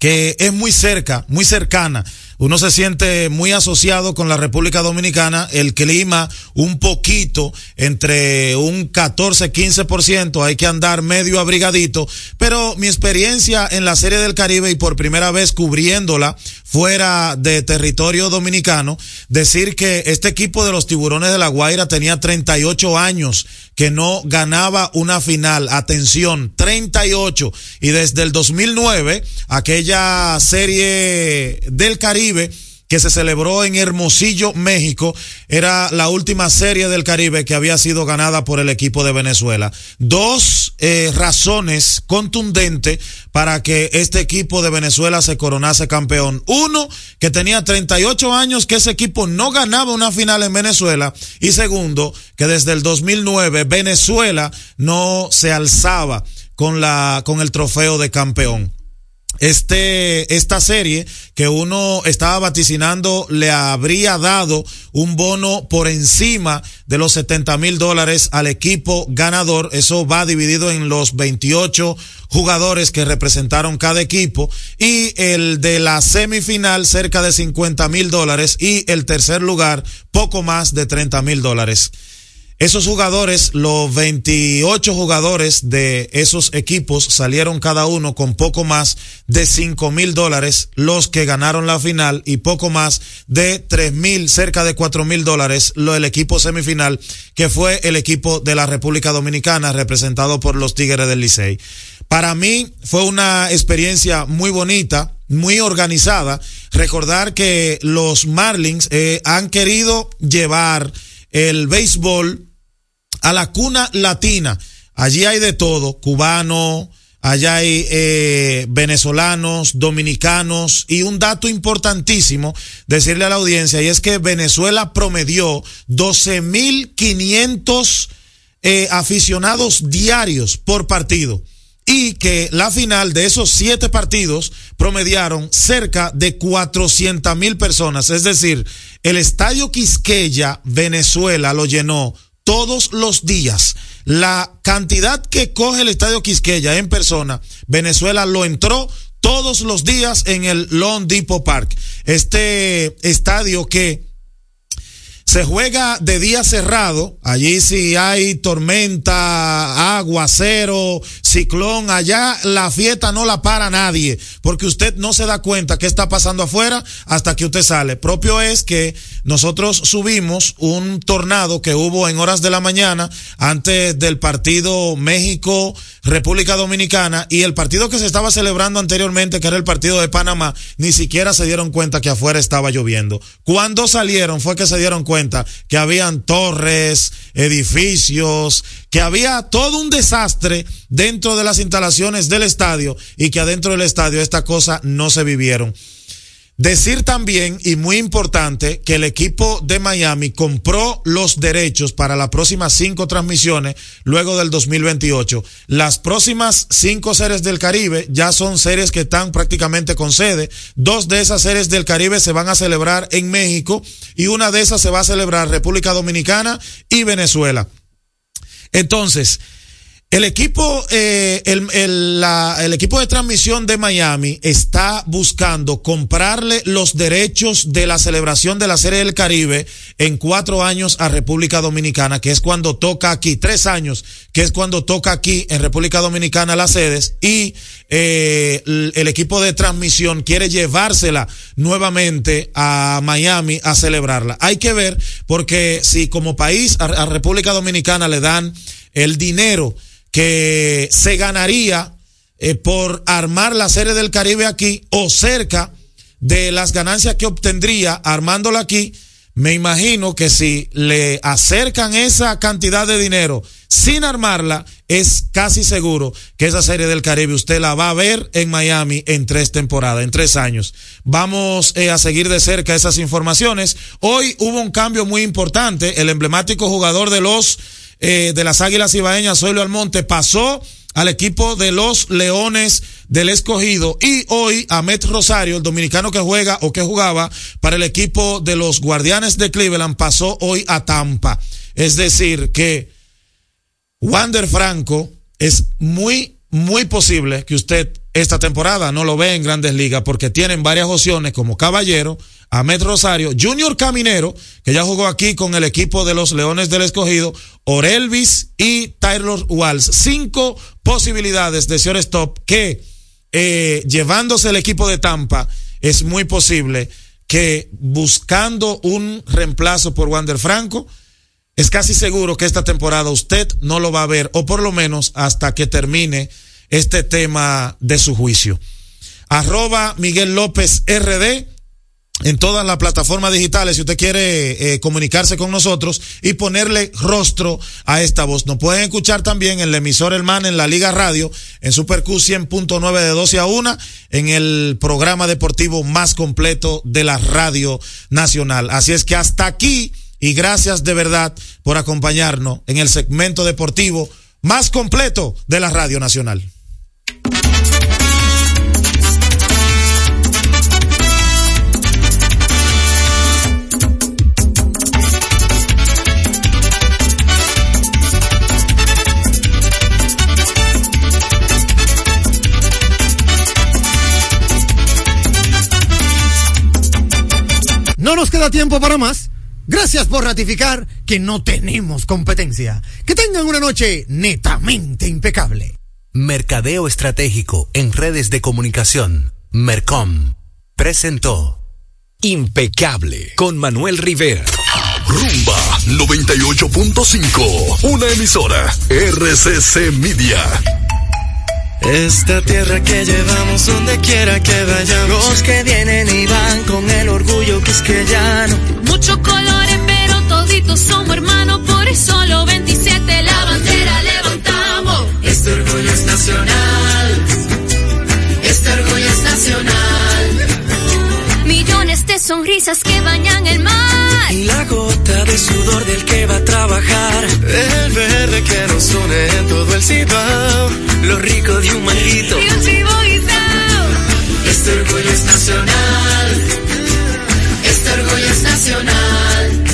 que es muy cerca, muy cercana uno se siente muy asociado con la República Dominicana, el clima un poquito entre un 14, 15%, hay que andar medio abrigadito, pero mi experiencia en la Serie del Caribe y por primera vez cubriéndola fuera de territorio dominicano, decir que este equipo de los Tiburones de la Guaira tenía 38 años que no ganaba una final. Atención, 38. Y desde el 2009, aquella serie del Caribe, que se celebró en Hermosillo, México, era la última serie del Caribe que había sido ganada por el equipo de Venezuela. Dos eh, razones contundentes para que este equipo de Venezuela se coronase campeón. Uno, que tenía 38 años que ese equipo no ganaba una final en Venezuela. Y segundo, que desde el 2009 Venezuela no se alzaba con la, con el trofeo de campeón este, esta serie que uno estaba vaticinando le habría dado un bono por encima de los 70 mil dólares al equipo ganador. Eso va dividido en los 28 jugadores que representaron cada equipo y el de la semifinal cerca de 50 mil dólares y el tercer lugar poco más de 30 mil dólares. Esos jugadores, los 28 jugadores de esos equipos salieron cada uno con poco más de 5 mil dólares, los que ganaron la final y poco más de 3 mil, cerca de 4 mil dólares, lo del equipo semifinal, que fue el equipo de la República Dominicana representado por los Tigres del Licey. Para mí fue una experiencia muy bonita, muy organizada. Recordar que los Marlins eh, han querido llevar el béisbol a la cuna latina. Allí hay de todo, cubano, allá hay eh, venezolanos, dominicanos y un dato importantísimo decirle a la audiencia y es que Venezuela promedió 12.500 eh, aficionados diarios por partido y que la final de esos siete partidos promediaron cerca de 400 mil personas. Es decir, el estadio Quisqueya, Venezuela, lo llenó todos los días. La cantidad que coge el Estadio Quisqueya en persona, Venezuela lo entró todos los días en el Lone Depot Park. Este estadio que se juega de día cerrado, allí si hay tormenta, agua, cero, ciclón, allá la fiesta no la para nadie, porque usted no se da cuenta qué está pasando afuera hasta que usted sale. Propio es que nosotros subimos un tornado que hubo en horas de la mañana antes del partido México República Dominicana y el partido que se estaba celebrando anteriormente, que era el partido de Panamá, ni siquiera se dieron cuenta que afuera estaba lloviendo. Cuando salieron fue que se dieron cuenta que habían torres, edificios, que había todo un desastre dentro de las instalaciones del estadio y que adentro del estadio esta cosa no se vivieron. Decir también, y muy importante, que el equipo de Miami compró los derechos para las próximas cinco transmisiones luego del 2028. Las próximas cinco series del Caribe ya son series que están prácticamente con sede. Dos de esas series del Caribe se van a celebrar en México y una de esas se va a celebrar República Dominicana y Venezuela. Entonces, El equipo, eh, el, el, la, el equipo de transmisión de Miami está buscando comprarle los derechos de la celebración de la Serie del Caribe en cuatro años a República Dominicana, que es cuando toca aquí, tres años, que es cuando toca aquí en República Dominicana las sedes, y eh, el, equipo de transmisión quiere llevársela nuevamente a Miami a celebrarla. Hay que ver, porque si como país a República Dominicana le dan el dinero, que se ganaría eh, por armar la serie del Caribe aquí o cerca de las ganancias que obtendría armándola aquí, me imagino que si le acercan esa cantidad de dinero sin armarla, es casi seguro que esa serie del Caribe usted la va a ver en Miami en tres temporadas, en tres años. Vamos eh, a seguir de cerca esas informaciones. Hoy hubo un cambio muy importante. El emblemático jugador de los eh, de las Águilas Ibaeñas, Zoilo Almonte, pasó al equipo de los Leones del Escogido y hoy Ahmed Rosario, el dominicano que juega o que jugaba para el equipo de los Guardianes de Cleveland, pasó hoy a Tampa. Es decir, que Wander Franco es muy, muy posible que usted esta temporada no lo ve en grandes ligas porque tienen varias opciones como Caballero, Ahmed Rosario, Junior Caminero, que ya jugó aquí con el equipo de los Leones del Escogido, Orelvis y Taylor Walls. Cinco posibilidades de shortstop que, eh, llevándose el equipo de Tampa, es muy posible que buscando un reemplazo por Wander Franco, es casi seguro que esta temporada usted no lo va a ver, o por lo menos hasta que termine este tema de su juicio. Arroba Miguel López RD en todas las plataformas digitales si usted quiere eh, comunicarse con nosotros y ponerle rostro a esta voz. Nos pueden escuchar también en el emisor Hermana en la Liga Radio, en Super Q 100.9 de 12 a 1, en el programa deportivo más completo de la Radio Nacional. Así es que hasta aquí y gracias de verdad por acompañarnos en el segmento deportivo más completo de la Radio Nacional. No nos queda tiempo para más. Gracias por ratificar que no tenemos competencia. Que tengan una noche netamente impecable. Mercadeo Estratégico en redes de comunicación. Mercom. Presentó Impecable con Manuel Rivera. Rumba 98.5. Una emisora. RCC Media. Esta tierra que llevamos donde quiera que vayamos. Los que vienen y van con el orgullo que es que ya no. Muchos colores, pero toditos somos hermanos. Por eso los 27 la bandera levantamos. Este orgullo es nacional. Este orgullo es nacional. Millones de sonrisas que bañan el mar. Y la gota de sudor del que va a trabajar. El verde que nos une en todo el Cibao. Lo rico de un manguito. Y un chivo. Este orgullo es nacional. Este orgullo es nacional.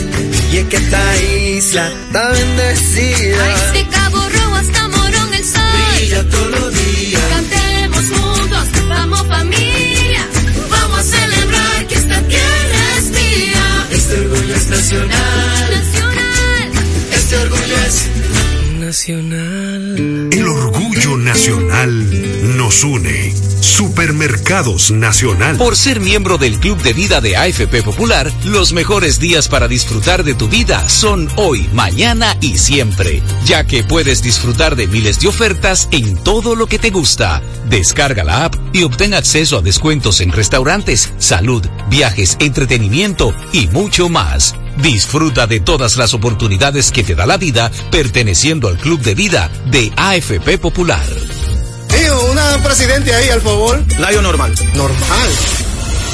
Y es que esta isla está bendecida. Ay, Cabo Rojo hasta Morón el sol. Brilla todos los días. Cantemos juntos, vamos familia. Vamos a celebrar que esta tierra es mía. Este orgullo es nacional. Nacional. El orgullo nacional nos une. Supermercados Nacional. Por ser miembro del Club de Vida de AFP Popular, los mejores días para disfrutar de tu vida son hoy, mañana y siempre, ya que puedes disfrutar de miles de ofertas en todo lo que te gusta. Descarga la app y obtén acceso a descuentos en restaurantes, salud, viajes, entretenimiento y mucho más. Disfruta de todas las oportunidades que te da la vida perteneciendo al Club de Vida de AFP Popular. Tío, una presidente ahí, al favor. Layo normal. Normal.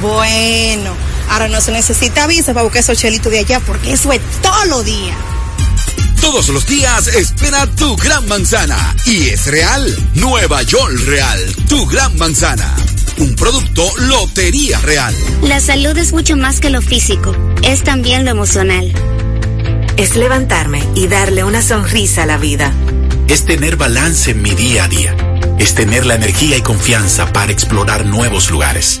Bueno, ahora no se necesita visa para buscar esos chelitos de allá porque eso es todo lo día. Todos los días espera tu gran manzana. Y es real. Nueva York Real. Tu gran manzana. Un producto Lotería Real. La salud es mucho más que lo físico, es también lo emocional. Es levantarme y darle una sonrisa a la vida. Es tener balance en mi día a día. Es tener la energía y confianza para explorar nuevos lugares.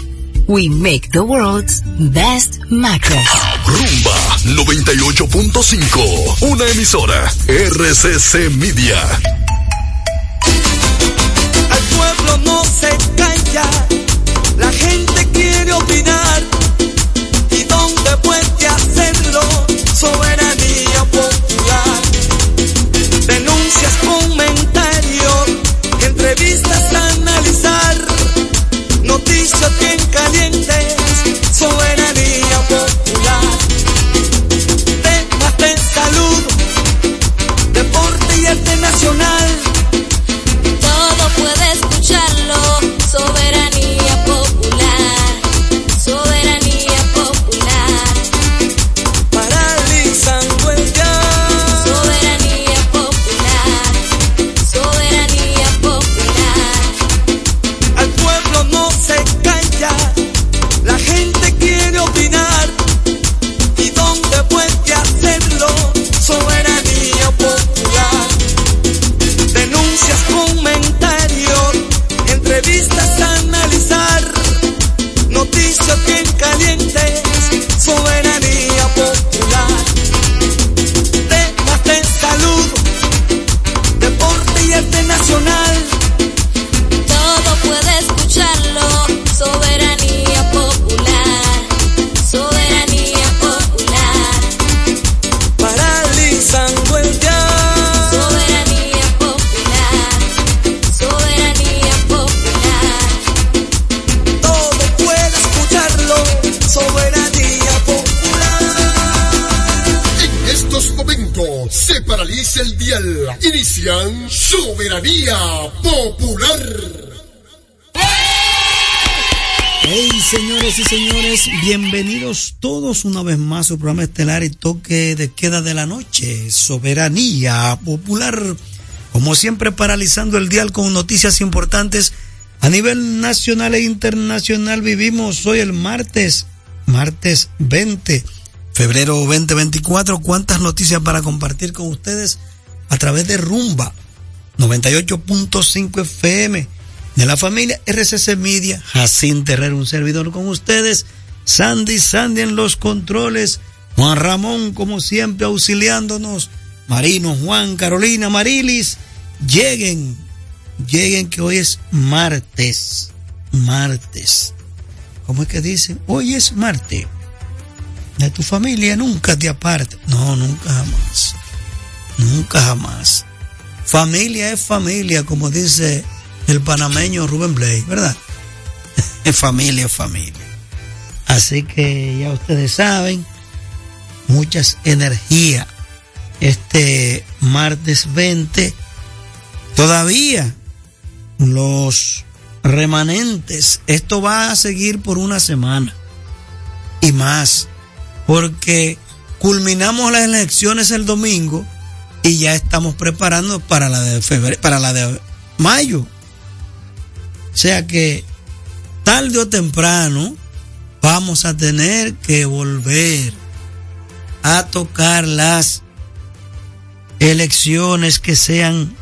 We make the world's best mattress. Rumba 98.5. Una emisora. RCC Media. Al pueblo no se calla, la gente quiere opinar. ¿Y dónde puede hacerlo? Soberanía popular. Una vez más su programa estelar y toque de queda de la noche, Soberanía Popular. Como siempre, paralizando el dial con noticias importantes a nivel nacional e internacional. Vivimos hoy el martes, martes 20, febrero 2024. ¿Cuántas noticias para compartir con ustedes a través de Rumba 98.5 FM? de la familia RCC Media, Jacín Terrero, un servidor con ustedes, Sandy Sandy en los controles, Juan Ramón como siempre auxiliándonos, Marino, Juan, Carolina, Marilis, lleguen, lleguen que hoy es martes, martes. ¿Cómo es que dicen? Hoy es martes. De tu familia nunca te aparte. No, nunca jamás. Nunca jamás. Familia es familia, como dice el panameño Rubén Blay, ¿verdad? Familia, es familia. Así que ya ustedes saben, muchas energías. Este martes 20, todavía los remanentes, esto va a seguir por una semana y más, porque culminamos las elecciones el domingo y ya estamos preparando para la de febrero, para la de mayo. O sea que tarde o temprano vamos a tener que volver a tocar las elecciones que sean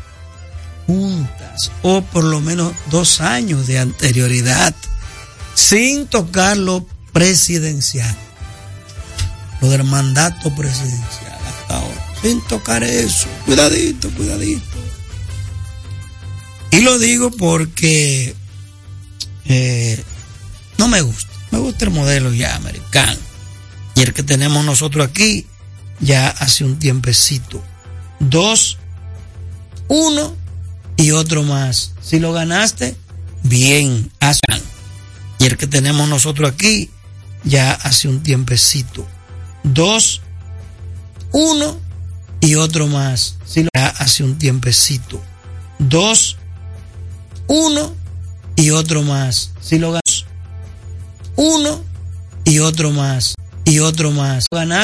juntas o por lo menos dos años de anterioridad sin tocar lo presidencial, lo del mandato presidencial hasta ahora, sin tocar eso, cuidadito, cuidadito. Y lo digo porque eh, no me gusta, me gusta el modelo ya americano y el que tenemos nosotros aquí ya hace un tiempecito. Dos, uno y otro más. Si lo ganaste, bien, hazlo. Y el que tenemos nosotros aquí ya hace un tiempecito. Dos, uno y otro más. Si lo ya hace un tiempecito. Dos, uno y otro más. Si lo uno y otro más. Y otro más.